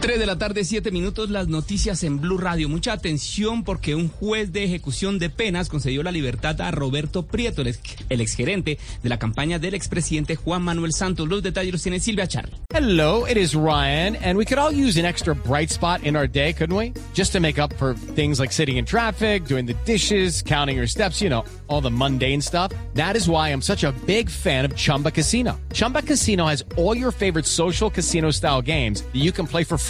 3 de la tarde, 7 minutos, las noticias en Blue Radio. Mucha atención porque un juez de ejecución de penas concedió la libertad a Roberto Prieto, el, ex, el exgerente de la campaña del expresidente Juan Manuel Santos. Los detalles los tiene Silvia Char. Hello, it is Ryan, and we could all use an extra bright spot in our day, couldn't we? Just to make up for things like sitting in traffic, doing the dishes, counting your steps, you know, all the mundane stuff. That is why I'm such a big fan of Chumba Casino. Chumba Casino has all your favorite social casino style games that you can play for free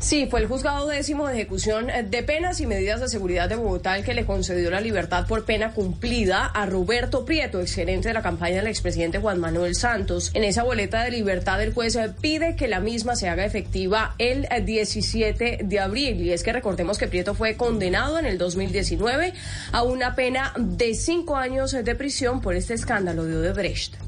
Sí, fue el juzgado décimo de ejecución de penas y medidas de seguridad de Bogotá el que le concedió la libertad por pena cumplida a Roberto Prieto, exgerente de la campaña del expresidente Juan Manuel Santos. En esa boleta de libertad el juez pide que la misma se haga efectiva el 17 de abril. Y es que recordemos que Prieto fue condenado en el 2019 a una pena de cinco años de prisión por este escándalo de Odebrecht.